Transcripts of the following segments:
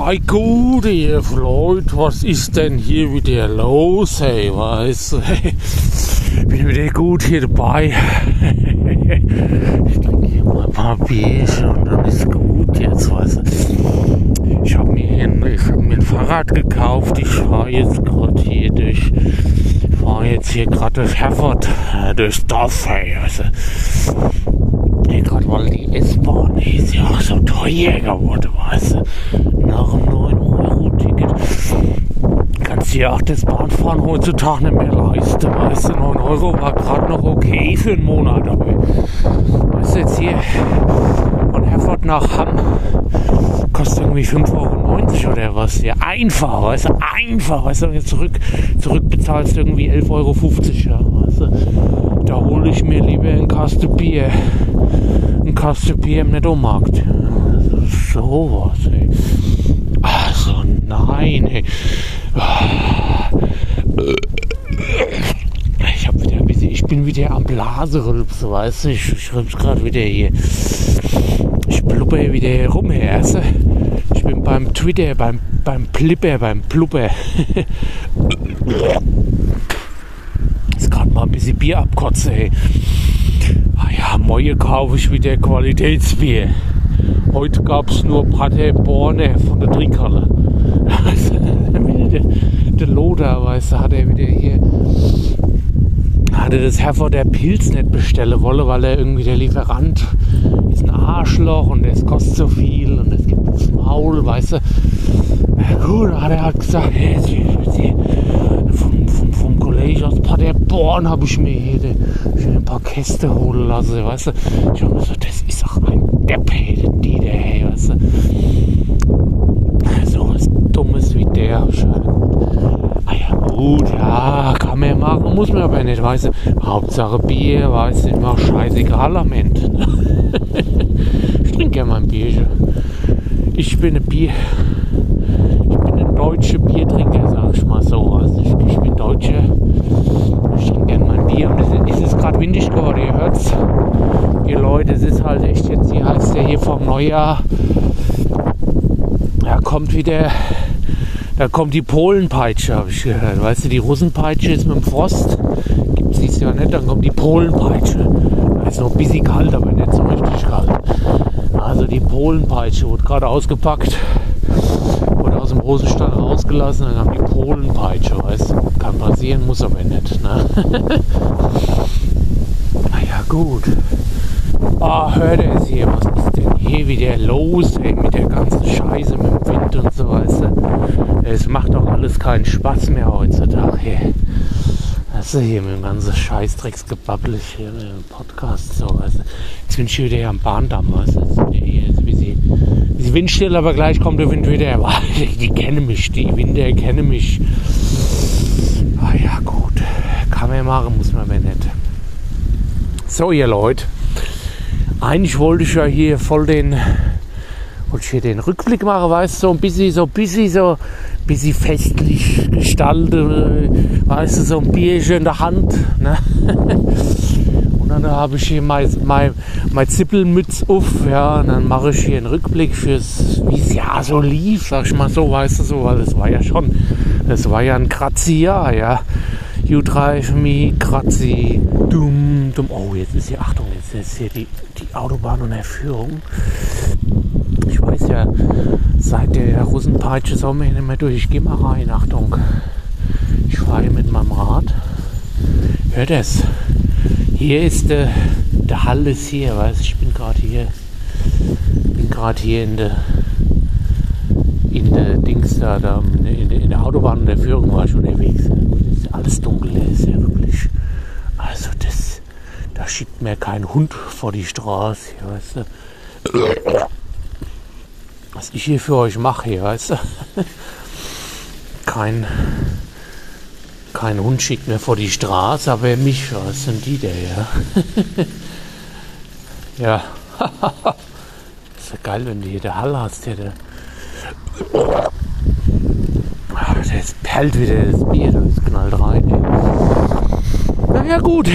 Ei gut, ihr Floyd, was ist denn hier wieder los, hey, weißt du, bin wieder gut hier dabei. Ich trinke hier mal ein paar Bierchen und dann ist gut jetzt, weißt du. Ich habe mir, hab mir ein Fahrrad gekauft, ich fahre jetzt gerade hier durch, ich fahre jetzt hier gerade durch Herford, äh, durchs Dorf, weißt du. Hey, gerade weil die S-Bahn ist ja auch so teuer geworden, weißt du. Nach einem 9-Euro-Ticket kannst ja auch das Bahnfahren heutzutage nicht mehr leisten, weißt du. 9 Euro war gerade noch okay für einen Monat, aber weißt du, jetzt hier von Herford nach Hamm kostet irgendwie 5,90 Euro oder was. Ja, einfach, weißt du, einfach, weißt du, jetzt zurück, zurück bezahlst irgendwie 11,50 Euro, ja, weißt du. Da hole ich mir lieber ein Kasten Bier, ein Kasten Bier im Nettomarkt. So was, ey. Also, nein, ey. Ich, hab wieder, ich bin wieder am Blaserülpsen, weißt du? Ich, ich rülps gerade wieder hier. Ich blubber wieder hier rum, weißt du? Ich bin beim Twitter, beim, beim Plipper, beim Plupper. Ist gerade mal ein bisschen Bier abkotze, ey. Ah ja, morgen kaufe ich wieder Qualitätsbier. Heute gab es nur Paderborne von der Trinkhalle. der Du, hat er wieder hier hatte das Herforder Pilz nicht bestellen wollen, weil er irgendwie der Lieferant ist ein Arschloch und es kostet so viel und es gibt das Maul, weißt du. Ja, gut, hat er halt gesagt, hey, vom, vom, vom Kollege aus Paderborn habe ich mir hier die, ein paar Käste holen lassen, weißt du. Ich habe gesagt, das ist doch ein Depp, hey, der, hey, weißt du. So was Dummes wie der. Ah ja, gut, ja, kann man machen, muss man aber nicht, weißt du. Hauptsache Bier, weißt du, immer scheißegal am Ende. ich trinke gerne mein Bierchen. Ich bin ein Bier. Ich bin ein deutscher Biertrinker, sag ich mal so. Also ich, ich bin Deutscher. Ich trinke gerne mein Bier. Und es ist, ist gerade windig geworden, ihr hört's. Ihr Leute, es ist halt echt jetzt, hier heißt der hier vom Neujahr. Da kommt wieder da kommt die Polenpeitsche, habe ich gehört. Weißt du, die Russenpeitsche ist mit dem Frost. Gibt es dieses nicht. Dann kommt die Polenpeitsche. Ist noch ein bisschen kalt, aber nicht so richtig kalt. Also die Polenpeitsche wurde gerade ausgepackt. Wurde aus dem Rosenstall rausgelassen. Dann kam die Polenpeitsche. Weißt du, kann passieren, muss aber nicht. Ne? naja, gut. Ah, hört er es hier, was ist denn hier wieder los ey, mit der ganzen Scheiße, mit dem Wind und so, weißt du? Es macht doch alles keinen Spaß mehr heutzutage. Das ist hier mit dem ganzen Scheißdrecksgebabbel hier im Podcast, so, weißt du? Jetzt bin ich wieder am Bahndamm, weißt du? Jetzt hier ist ein bisschen, bisschen windstill, aber gleich kommt der Wind wieder. Die kennen mich, die Winde kennen mich. Ah ja, gut. Kann man machen, muss man aber nicht. So, ihr Leute eigentlich wollte ich ja hier voll den, wollte ich hier den Rückblick machen, weißt du, so ein bisschen, so ein bisschen, so ein bisschen festlich gestalten, weißt du, so ein Bierchen in der Hand, ne? Und dann habe ich hier mein, mein, mein Zippelmütz auf, ja, und dann mache ich hier einen Rückblick fürs, wie es ja so lief, sag ich mal so, weißt du, so, weil das war ja schon, das war ja ein Kratzi-Jahr, ja. Drive me crazy, dumm, dumm. Oh, jetzt ist hier, Achtung, jetzt ist hier die, die Autobahn und Führung. Ich weiß ja, seit der Russenpeitsche soll man nicht mehr durch. Ich gehe mal rein, Achtung. Ich fahre mit meinem Rad. Hört es. Hier ist der, der Hall ist hier, weißt ich bin gerade hier. Bin gerade hier in der in der Dings da, da in, der, in der Autobahn der Führung war ich unterwegs. Alles dunkel, ist ja wirklich. Also das, da schickt mir kein Hund vor die Straße, weißt du. Was ich hier für euch mache, hier, weißt du. Kein, kein Hund schickt mir vor die Straße, aber mich, was sind die der, ja? ja. ist ja geil, wenn du hier der Hall hast, hier, der das perlt wieder das Bier, das knallt rein. Ey. Naja gut.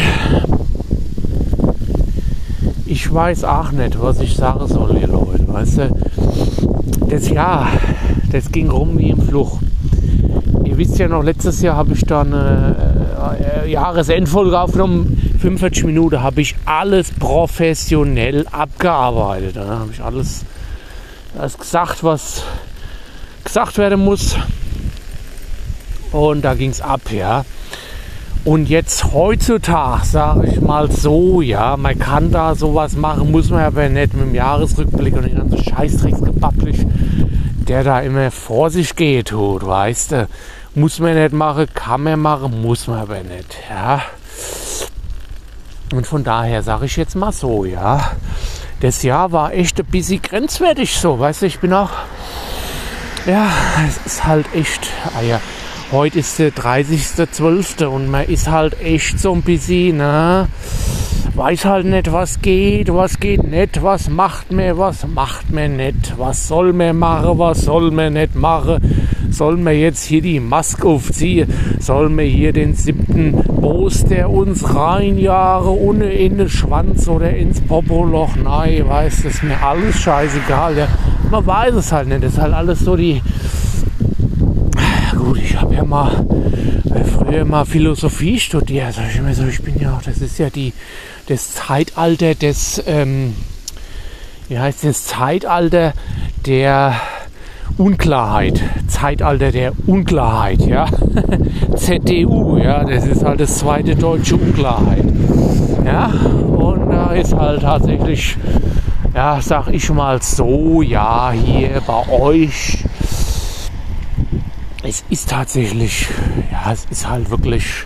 Ich weiß auch nicht, was ich sagen soll, ihr Leute. Weißt du, das Jahr, das ging rum wie im Fluch. Ihr wisst ja noch, letztes Jahr habe ich da eine äh, Jahresendfolge aufgenommen. 45 Minuten habe ich alles professionell abgearbeitet. Da habe ich alles, alles gesagt, was gesagt werden muss. Und da ging es ab, ja. Und jetzt heutzutage, sage ich mal so, ja, man kann da sowas machen, muss man aber nicht mit dem Jahresrückblick und den ganzen Scheißdrecksgebabblich, der da immer vor sich geht, tut, weißt du. Muss man nicht machen, kann man machen, muss man aber nicht, ja. Und von daher sage ich jetzt mal so, ja. Das Jahr war echt ein bisschen grenzwertig so, weißt du, ich bin auch, ja, es ist halt echt, ah ja, heute ist der 30.12. und man ist halt echt so ein bisschen, ne? Weiß halt nicht, was geht, was geht nicht, was macht mir, was macht mir nicht, was soll mir machen, was soll mir nicht machen. Soll mir jetzt hier die Maske aufziehen? Soll mir hier den siebten Boos, der uns reinjahre, ohne in den Schwanz oder ins Popoloch? Nein, weiß, das ist mir alles scheißegal. Ja. Man weiß es halt nicht. Das ist halt alles so die gut, ich habe ja mal äh, früher mal Philosophie studiert. Ich mir so, ich bin ja auch, das ist ja die, das Zeitalter des, ähm, wie heißt das Zeitalter der Unklarheit. Zeitalter der Unklarheit, ja. ZDU, ja, das ist halt das zweite deutsche Unklarheit. Ja, und da ist halt tatsächlich, ja, sag ich mal so, ja, hier bei euch es ist tatsächlich, ja, es ist halt wirklich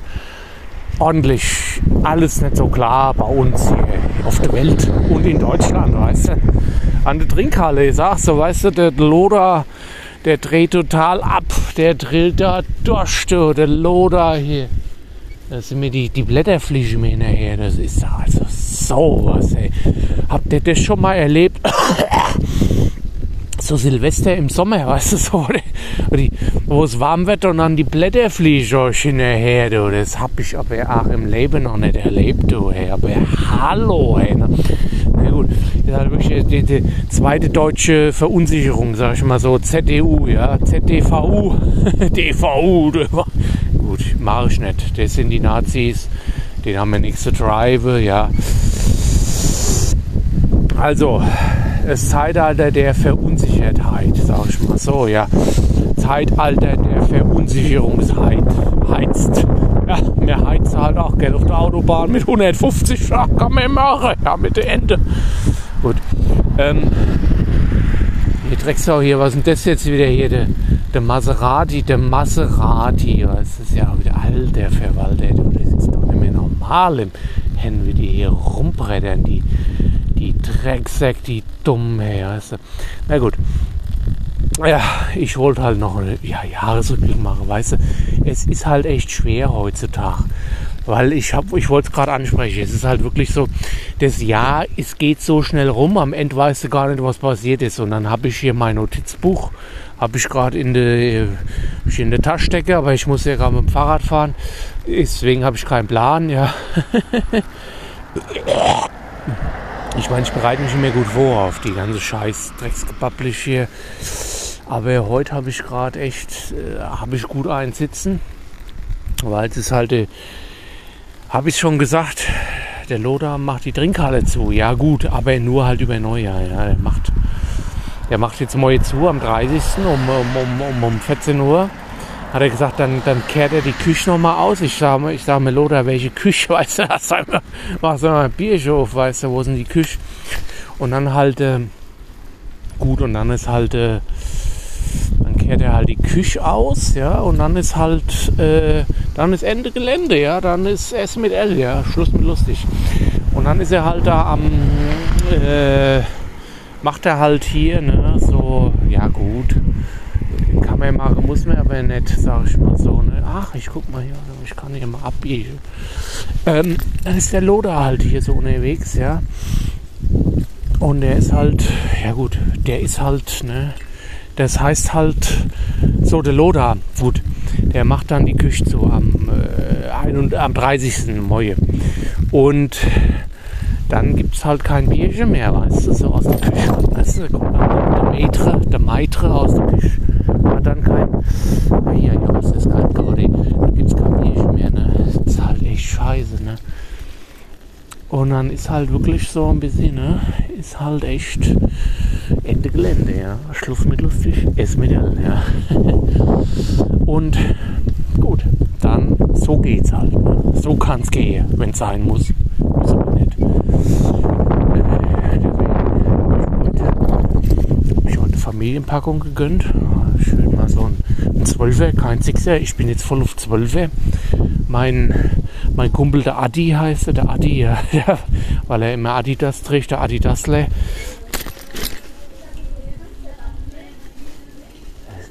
ordentlich alles nicht so klar bei uns hier auf der Welt und in Deutschland, weißt du. An der Trinkhalle, ich sag's so, weißt du, der Loder, der dreht total ab, der drillt da durch, der Loder hier. Da sind mir die, die Blätterfliegen mir hinterher, das ist also sowas, ey. Habt ihr das schon mal erlebt? So Silvester im Sommer, weißt du, so, wo es warm wird und dann die Blätter fliegen euch hinterher, du, das hab ich aber auch im Leben noch nicht erlebt, du, hey, aber hallo, hey, na gut, das ist wirklich die, die, zweite deutsche Verunsicherung, sag ich mal so, ZDU, ja, ZDVU, DVU, gut, mach ich nicht, das sind die Nazis, den haben wir nichts zu treiben, ja, also, das Zeitalter der Verunsichertheit, sag ich mal so, ja. Zeitalter der Verunsicherungsheit heizt. Ja, mir heizt halt auch Geld auf der Autobahn mit 150 ja, kann man machen. Ja, mit der Ende. Gut. Ähm, hier Drecksau hier, was ist denn das jetzt wieder hier? Der, der Maserati, der Maserati. Das ist ja wieder alter Verwalter. Das ist doch nicht mehr normal im Hen, wie die hier rumbrettern, die die Drecksäck, die dummen, hey, weißt du. Na gut. Ja, ich wollte halt noch eine ja, Jahresrückblick machen, weißt du. Es ist halt echt schwer heutzutage. Weil ich hab, ich wollte es gerade ansprechen. Es ist halt wirklich so, das Jahr, es geht so schnell rum, am Ende weißt du gar nicht, was passiert ist. Und dann habe ich hier mein Notizbuch, habe ich gerade in der in der Tasche aber ich muss ja gerade mit dem Fahrrad fahren. Deswegen habe ich keinen Plan, ja. Ich meine, ich bereite mich immer gut vor auf die ganze Scheiß Drecksgebabblich hier. Aber heute habe ich gerade echt, äh, habe ich gut einsitzen. Weil es ist halt, äh, habe ich schon gesagt, der Loder macht die Trinkhalle zu. Ja gut, aber nur halt über Neujahr. Ja, der macht, der macht jetzt mal zu am 30. um, um, um, um 14 Uhr hat er gesagt, dann, dann kehrt er die Küche nochmal aus. Ich sage ich sag mir, Lothar, welche Küche, weißt du, sag mal, mach so ein Biershof, weißt du, wo sind die Küche? Und dann halt, äh, gut, und dann ist halt, äh, dann kehrt er halt die Küche aus, ja, und dann ist halt, äh, dann ist Ende Gelände, ja, dann ist S mit L, ja, Schluss mit lustig. Und dann ist er halt da am, äh, macht er halt hier, ne, man machen, muss man aber nicht, sag ich mal so. Ne? Ach, ich guck mal hier, ich kann hier mal abbiegen. Ähm, dann ist der Loder halt hier so unterwegs, ja. Und der ist halt, ja gut, der ist halt, ne, das heißt halt so der Loder, gut, der macht dann die Küche zu am, äh, am 30. Moje. Und dann gibt es halt kein Bierchen mehr, weißt du, so aus der Küche. Weißt du, kommt dann der Maitre, der Maitre aus der Küche, hat dann kein, ah, ja, ja, das ist kein Gaudi, da gibt es kein Bierchen mehr, ne, das ist halt echt scheiße, ne. Und dann ist halt wirklich so ein bisschen, ne, ist halt echt Ende Gelände, ja. Schluss mit lustig, es mit L, ja. Und gut, dann so geht's halt. Ne? So kann's gehen, wenn es sein muss. Ist aber nicht. Ich habe eine Familienpackung gegönnt. So ein, ein 12er, kein 6er. Ich bin jetzt voll auf 12er. Mein mein Kumpel, der Adi heißt er, der Adi, ja, ja, weil er immer Adidas trägt, der Adidasle.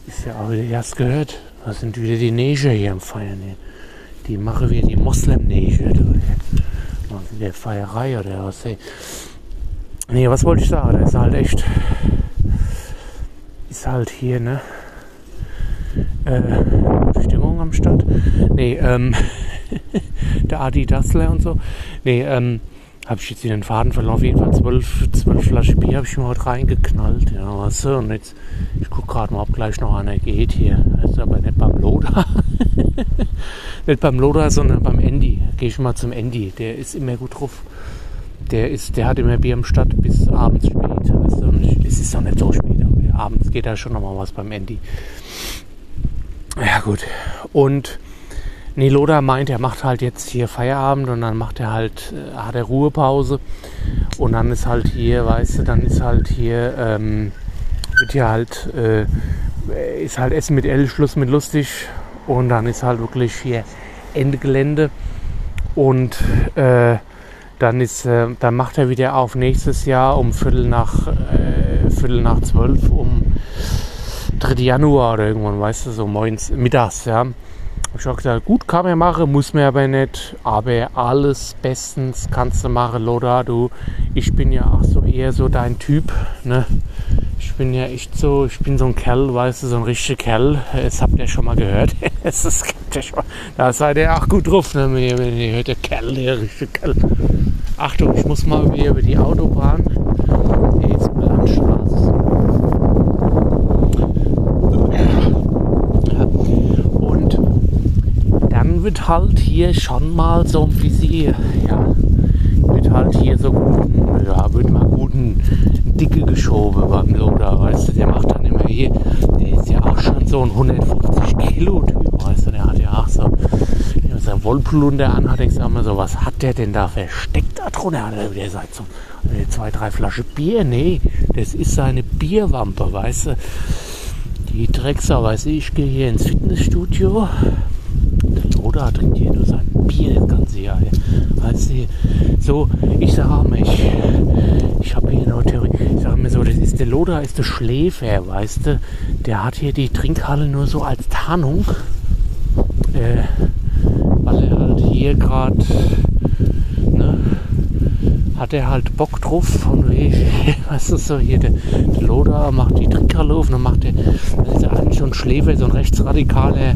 Das ist ja auch wieder erst gehört. Das sind wieder die Neger hier am Feiern. Die machen wir die Moslem-Neger. Der Feierei oder was. Ey. Nee, was wollte ich sagen? Das ist halt echt. Ist halt hier, ne? Äh, Stimmung am Start. Nee, ähm. der Adi Dassler und so. Nee, ähm, habe ich jetzt in den Faden verloren. Auf jeden Fall zwölf, zwölf Flaschen Bier habe ich mir heute reingeknallt. Ja, weißt du? Und jetzt, ich gucke gerade mal, ob gleich noch einer geht hier. Das ist aber nicht beim Loda. nicht beim Loda, sondern beim Andy. Gehe ich mal zum Andy. Der ist immer gut drauf. Der, ist, der hat immer Bier am Start bis abends spät. Weißt du? Und es ist doch nicht so spät, aber abends geht da schon noch mal was beim Andy. Ja, gut. Und Niloda meint, er macht halt jetzt hier Feierabend und dann macht er halt, äh, hat er Ruhepause. Und dann ist halt hier, weißt du, dann ist halt hier, ähm, wird hier halt, äh, ist halt Essen mit L, Schluss mit lustig. Und dann ist halt wirklich hier Ende Gelände und äh, dann ist, äh, dann macht er wieder auf nächstes Jahr um Viertel nach, äh, Viertel nach zwölf, um 3. Januar oder irgendwann, weißt du, so morgens, mittags, ja. Ich habe gesagt, gut, kann man machen, muss man aber nicht. Aber alles bestens kannst du machen, Loda. Du, ich bin ja auch so eher so dein Typ. Ne? Ich bin ja echt so, ich bin so ein Kerl, weißt du, so ein richtiger Kerl. Das habt ihr schon mal gehört. das ist, da seid ihr auch gut drauf, ne? wenn ihr hört, der Kerl, der richtige Kerl. Achtung, ich muss mal wieder über die Autobahn. Jetzt Landstraße. Wird halt hier schon mal so ein bisschen, ja, wird halt hier so guten, ja, wird mal guten Dicke geschoben beim Loader, weißt du, der macht dann immer hier, der ist ja auch schon so ein 150 Kilo Typ, weißt du, der hat ja auch so, wenn sein Wollplunder anhat, denkst du immer so, was hat der denn da versteckt da drunter? Der sagt so, zwei, drei Flaschen Bier, nee, das ist seine Bierwampe, weißt du. Die Drecksau, weißt du, ich gehe hier ins Fitnessstudio, Bruder trinkt hier nur sein Bier das ganze Jahr. Weißt du, so, ich sage mir, ich, ich habe hier eine Theorie, ich sage mir so, das ist der Loder ist der Schläfer, weißt du, der hat hier die Trinkhalle nur so als Tarnung, äh, weil er halt hier gerade, hat er halt Bock drauf von wegen, weißt du, so hier der, der Loder macht die Trinkhalle auf und dann macht er, das ist ja eigentlich so ein Schläfer, so ein rechtsradikaler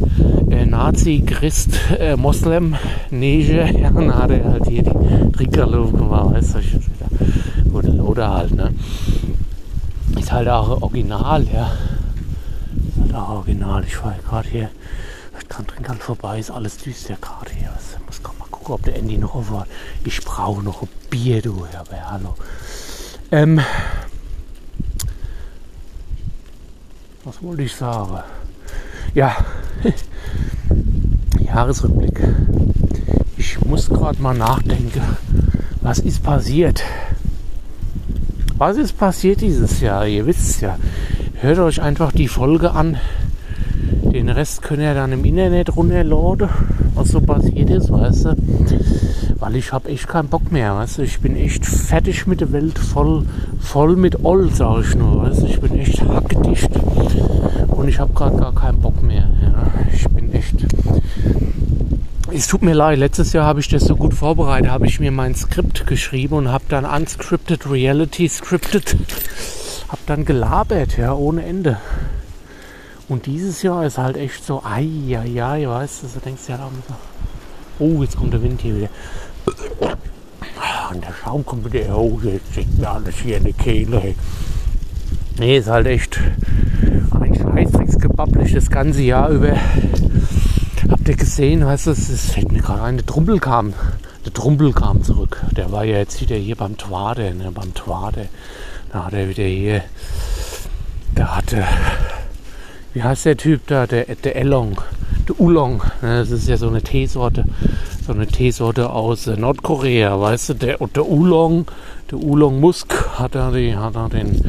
äh, Nazi, Christ, äh, Moslem, Neger, ja, dann hat er halt hier die Trinkhalle aufgemacht, weißt du, gut, Loder halt, ne. Ist halt auch original, ja. Ist halt auch original, ich war gerade hier, kann Trinkhalle vorbei, ist alles düster gerade hier, was muss mal gucken, ob der Andy noch auf war. Ich brauche noch ein Bier, du, aber hallo. Ähm, was wollte ich sagen? Ja, Jahresrückblick. Ich muss gerade mal nachdenken, was ist passiert? Was ist passiert dieses Jahr? Ihr wisst es ja. Hört euch einfach die Folge an. Den Rest könnt ihr dann im Internet runterladen, was so passiert ist, weißt du. Weil ich habe echt keinen Bock mehr, weißt du. Ich bin echt fertig mit der Welt, voll, voll mit Oll, sag ich nur, weißt du. Ich bin echt hackedicht und ich habe gerade gar keinen Bock mehr. Ja. Ich bin echt... Es tut mir leid, letztes Jahr habe ich das so gut vorbereitet, habe ich mir mein Skript geschrieben und habe dann unscripted Reality scripted, habe dann gelabert, ja, ohne Ende. Und dieses Jahr ist halt echt so, ai, ai, ai, weißt du, du denkst ja, oh, jetzt kommt der Wind hier wieder. und der Schaum kommt wieder hoch, jetzt steckt mir alles hier in die Kehle. Hey. Nee, ist halt echt ein Scheißdrecksgebabblich das ganze Jahr über. Habt ihr gesehen, weißt du, es fällt mir gerade ein, der Trumpel kam. Der Trumpel kam zurück. Der war ja jetzt wieder hier beim Twade, ne, beim Twade. Da hat er wieder hier, da hatte, wie heißt der Typ da, der, der Elong, der Ulong. Ne, das ist ja so eine Teesorte, so eine Teesorte aus äh, Nordkorea, weißt du, der, der Ulong, der Ulong Musk hat da, die, hat da den,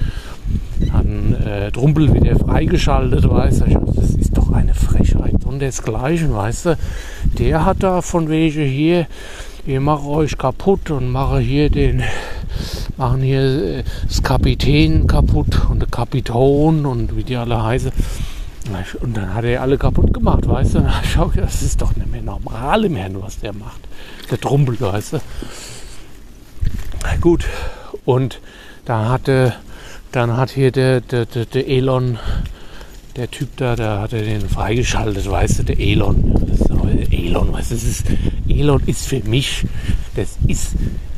an äh, Trumpel wieder freigeschaltet, weißt du. Das ist doch eine Frechheit und desgleichen, weißt du. Der hat da von wegen hier, ich mache euch kaputt und mache hier den, machen hier äh, das Kapitän kaputt und der Kapiton und wie die alle heißen. Und dann hat er alle kaputt gemacht, weißt du. Schau, das ist doch nicht mehr normal im was der macht. Der Trumpel, weißt du. Gut. Und da hatte dann hat hier der, der, der, der Elon, der Typ da, da hat er den freigeschaltet, weißt du, der Elon. Elon, weißt du, das ist, Elon ist für mich, das ist,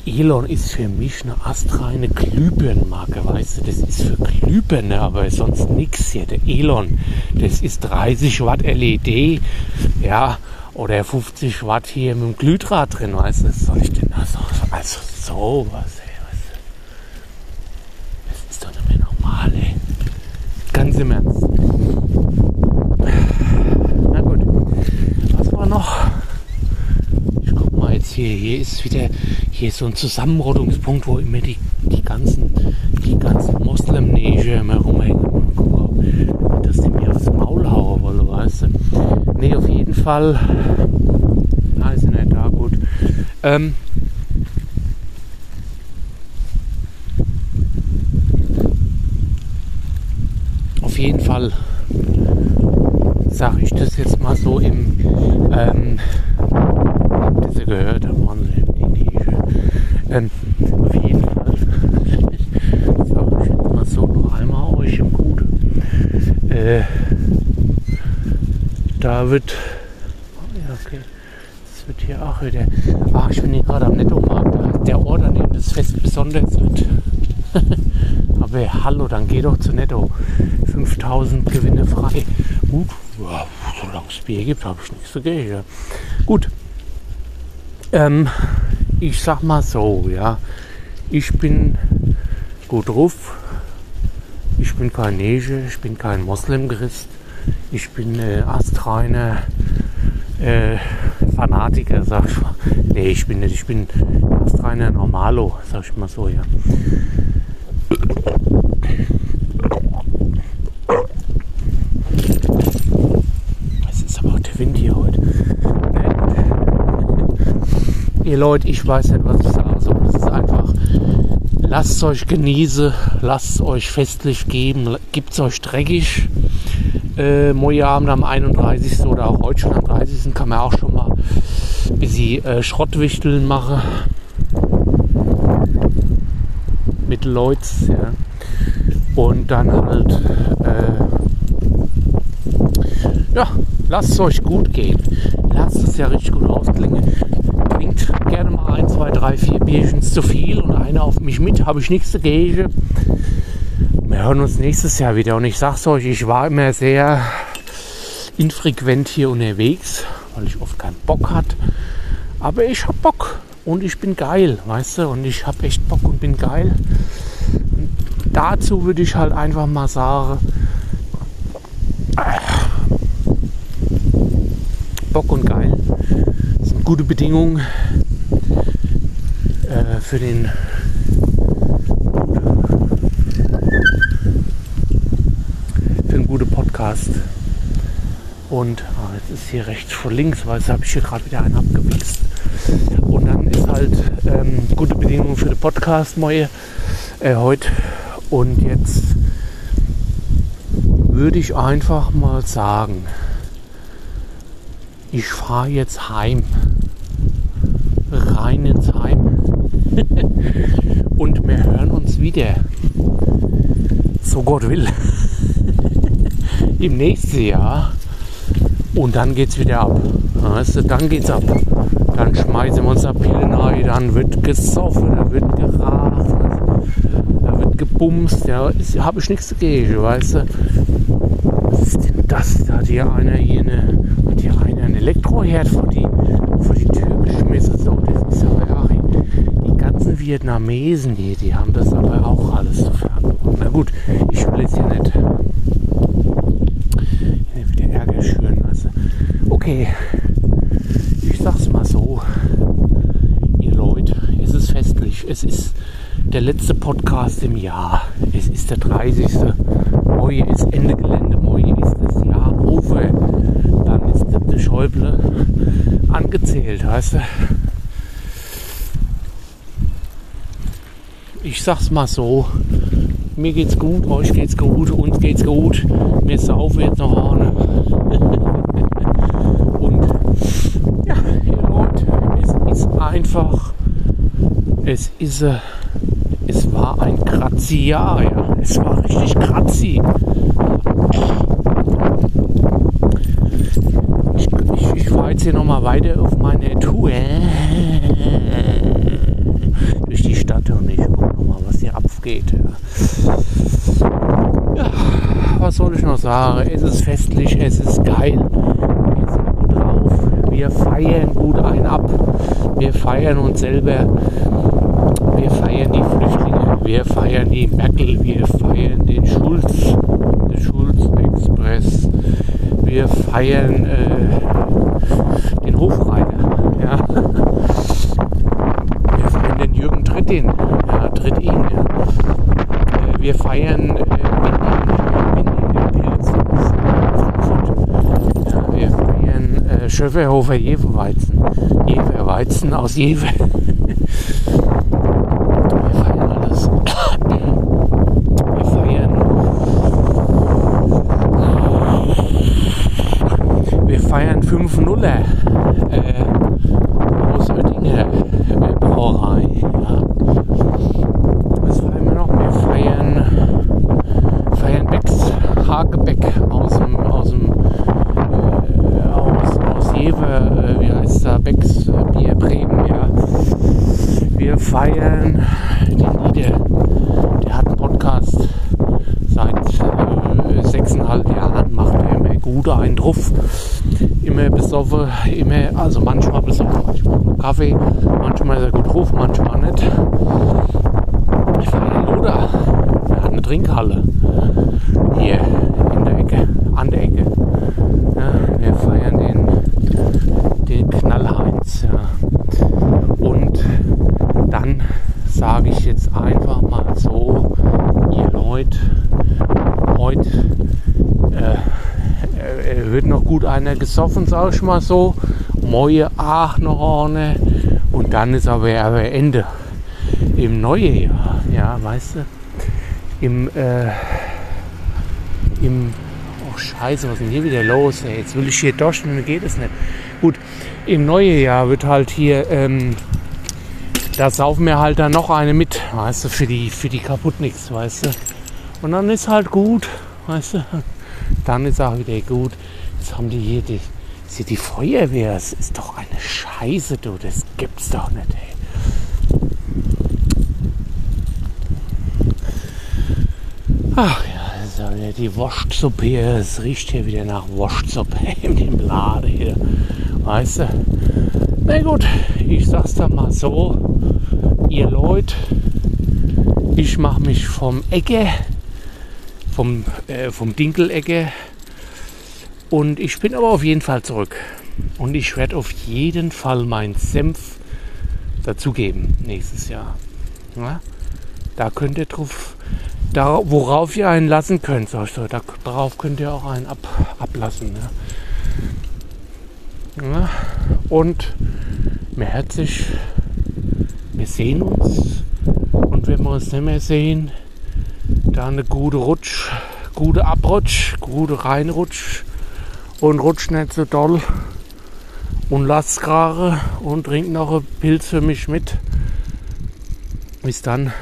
Elon ist für mich eine astreine Glühbirnenmarke, weißt du, das ist für Glühbirne, aber sonst nichts hier. Der Elon, das ist 30 Watt LED, ja, oder 50 Watt hier mit dem Glühdraht drin, weißt du, was soll ich denn also, also sowas, Ganz im Ernst. Na gut. Was war noch? Ich guck mal jetzt hier. Hier ist wieder hier ist so ein Zusammenrottungspunkt, wo immer die, die ganzen, die ganzen Moslem-Neger immer rumhängen. Guck dass die mir aufs Maul hauen wollen, weißt du. Nee, auf jeden Fall. Na, ist ja nicht da, gut. Ähm, jeden Fall sage ich das jetzt mal so im ähm, gehört, da waren sie die Nische. Ähm, auf jeden Fall sage ich jetzt mal so noch einmal euch im Gut. Äh, da wird ja okay. Das wird hier auch wieder. Ach, ich bin hier gerade am Nettomarkt. Der Ort, an dem das Fest besonders wird. Aber hallo, dann geh doch zu Netto. 5000 Gewinne frei. Gut, ja, solange es Bier gibt, habe ich nichts dagegen. Gut. Ähm, ich sag mal so, ja. Ich bin gut drauf. Ich bin kein Nege, ich bin kein Moslem-Christ. Ich bin äh, astreiner äh, Fanatiker, sag ich mal. Nee, ich bin nicht. Ich bin astreiner Normalo, sag ich mal so, ja. Ihr Leute, ich weiß nicht, was ich sagen soll. Es ist einfach, lasst euch genießen, lasst euch festlich geben, gibt es euch dreckig. Äh, Mojaabend am 31. oder auch heute schon am 30. kann man auch schon mal ein bisschen äh, Schrottwichteln machen. Mit Leuten, ja. Und dann halt, äh, ja, lasst es euch gut gehen. Lasst es ja richtig gut ausklingen trinkt gerne mal ein, zwei, drei, vier Bierchen zu viel und einer auf mich mit, habe ich nichts dagegen. Wir hören uns nächstes Jahr wieder und ich sag's euch, ich war immer sehr infrequent hier unterwegs, weil ich oft keinen Bock hatte. Aber ich hab Bock und ich bin geil, weißt du, und ich hab echt Bock und bin geil. Und dazu würde ich halt einfach mal sagen, Bock und geil gute Bedingungen äh, für den für einen guten Podcast. Und ah, jetzt ist hier rechts vor links, weil jetzt habe ich hier gerade wieder einen abgewichst. Und dann ist halt ähm, gute Bedingungen für den Podcast neue äh, heute. Und jetzt würde ich einfach mal sagen, ich fahre jetzt heim rein ins Heim. Und wir hören uns wieder. So Gott will. Im nächsten Jahr. Und dann geht's wieder ab. Weißt du, dann geht's ab. Dann schmeißen wir uns Pillen rein, dann wird gesoffen, dann wird geraucht, da wird gebumst. Ja, habe ich nichts dagegen, weißt du. Was ist denn das? Da hat hier einer hier eine, hat hier einer ein Elektroherd vor die, vor die Tür geschmissen. So, das ist aber auch die ganzen Vietnamesen hier, die haben das aber auch alles zu verantworten. Na gut, ich will jetzt hier nicht wieder Ärger schüren. Also, okay, ich sag's mal so, ihr Leute, es ist festlich. Es ist der letzte Podcast im Jahr. Es ist der 30. Morgen ist Ende Gelände. Morgen ist das Jahr over. Dann ist der Schäuble angezählt, weißt du. Ich sag's mal so, mir geht's gut, euch geht's gut, uns geht's gut. Wir saufen jetzt noch eine. Und ja, Leute, es ist einfach, es ist, äh, es war ein kratzi Jahr, ja. Es war richtig kratzi. Ich, ich, ich fahre jetzt hier nochmal weiter auf meine Tour durch die Stadt und ich Ja. ja. was soll ich noch sagen? Es ist festlich, es ist geil. Wir sind gut drauf. Wir feiern gut ein ab. Wir feiern uns selber. Wir feiern die Flüchtlinge. Wir feiern die Merkel. Wir feiern den Schulz. Den Schulz-Express. Wir feiern äh, den Hofreiter. Ja. Wir feiern den Jürgen Trittin. Ja, Tritt ihn. Ja. Äh, wir feiern äh, ja, wir feiern äh, Schöfferhofer Jeverweizen. Jeverweizen aus Jever. wir feiern alles. Wir feiern. Wir feiern 5 Nuller. Äh, aus Oettinger äh, Brauerei. Ja. Was feiern wir noch? Wir feiern, feiern Becks Hagebeck aus dem, aus dem äh, aus, aus Jever, äh, wie heißt da, Becks äh, Bier Bremen, ja. Wir feiern den Nieder. Der hat einen Podcast seit äh, sechseinhalb Jahren, macht er immer gut einen drauf. Immer besoffen, immer, also manchmal besoffen, manchmal Kaffee, manchmal er gut drauf, manchmal nicht. Ich feiere Loda. Er hat eine Trinkhalle. Hier in der Ecke, an der Ecke. Ja, wir feiern den, den Knallheinz. Ja. Und dann sage ich jetzt einfach mal so, ihr Leute, heute äh, wird noch gut einer gesoffen, sag ich mal so. Moje ach noch eine. Und dann ist aber, aber Ende. Im neuen Jahr, ja, weißt du? Im, äh, im, oh Scheiße, was ist denn hier wieder los? Ey? Jetzt will ich hier durch, dann geht es nicht. Gut, im neuen Jahr wird halt hier, ähm, da saufen wir halt dann noch eine mit, weißt du, für die, für die kaputt nichts, weißt du. Und dann ist halt gut, weißt du. Dann ist auch wieder gut. Jetzt haben die hier die, hier die Feuerwehr. Das ist doch eine Scheiße, du. Das gibt's doch nicht, ey. Ach ja, das die Wurstsuppe hier. Es riecht hier wieder nach Wurstsuppe in dem Laden hier. Weißt du? Na gut, ich sag's dann mal so. Ihr Leute, ich mach mich vom Ecke, vom, äh, vom Dinkelecke und ich bin aber auf jeden Fall zurück. Und ich werde auf jeden Fall meinen Senf dazugeben nächstes Jahr. Ja? Da könnt ihr drauf, da, worauf ihr einen lassen könnt, sag ich so, da, darauf könnt ihr auch einen ab, ablassen. Ja? Ja? Und mir herzlich, wir sehen uns und wenn wir uns nicht mehr sehen, dann eine gute Rutsch, gute Abrutsch, gute Reinrutsch und rutscht nicht so doll und lasst gerade und trinkt noch ein Pilz für mich mit. Bis dann,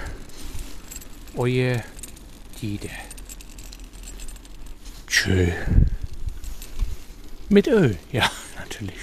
euer Dieter. Tschö. Mit Ö, ja, natürlich.